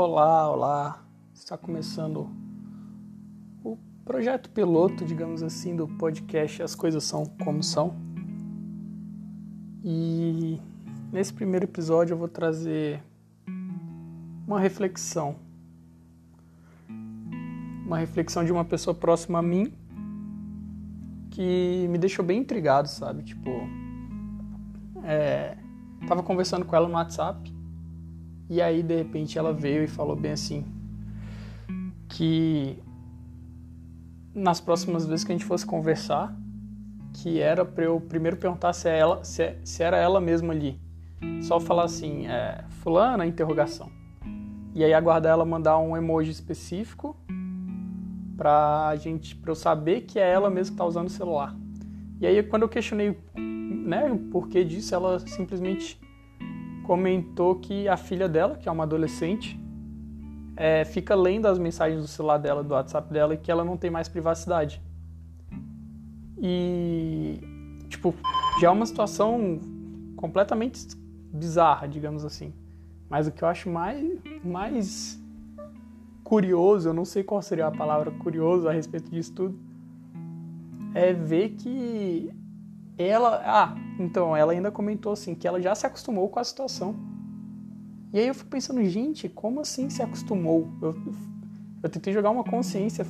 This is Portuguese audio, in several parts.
Olá, olá. Está começando o projeto piloto, digamos assim, do podcast As Coisas São Como São. E nesse primeiro episódio eu vou trazer uma reflexão. Uma reflexão de uma pessoa próxima a mim que me deixou bem intrigado, sabe? Tipo, é, tava conversando com ela no WhatsApp e aí de repente ela veio e falou bem assim que nas próximas vezes que a gente fosse conversar, que era para eu primeiro perguntar se, é ela, se, é, se, era ela mesma ali. Só falar assim, é, fulana, interrogação. E aí aguardar ela mandar um emoji específico pra gente, pra eu saber que é ela mesma que tá usando o celular. E aí quando eu questionei né, o porquê disso, ela simplesmente comentou que a filha dela, que é uma adolescente, é, fica lendo as mensagens do celular dela, do WhatsApp dela, e que ela não tem mais privacidade. E, tipo, já é uma situação completamente bizarra, digamos assim. Mas o que eu acho mais, mais curioso, eu não sei qual seria a palavra curioso a respeito disso tudo, é ver que ela, ah, então ela ainda comentou assim que ela já se acostumou com a situação. E aí eu fico pensando, gente, como assim se acostumou? Eu, eu tentei jogar uma consciência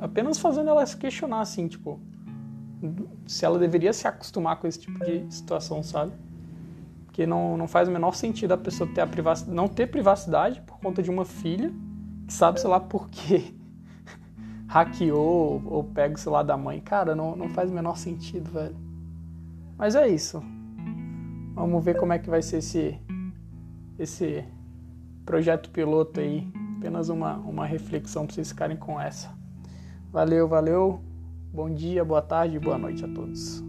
apenas fazendo ela se questionar assim, tipo, se ela deveria se acostumar com esse tipo de situação, sabe? Porque não, não faz o menor sentido a pessoa ter a privacidade, não ter privacidade por conta de uma filha que sabe, sei lá, por quê hackeou ou pega o celular da mãe. Cara, não, não faz o menor sentido, velho. Mas é isso. Vamos ver como é que vai ser esse, esse projeto piloto aí. Apenas uma, uma reflexão para vocês ficarem com essa. Valeu, valeu. Bom dia, boa tarde, boa noite a todos.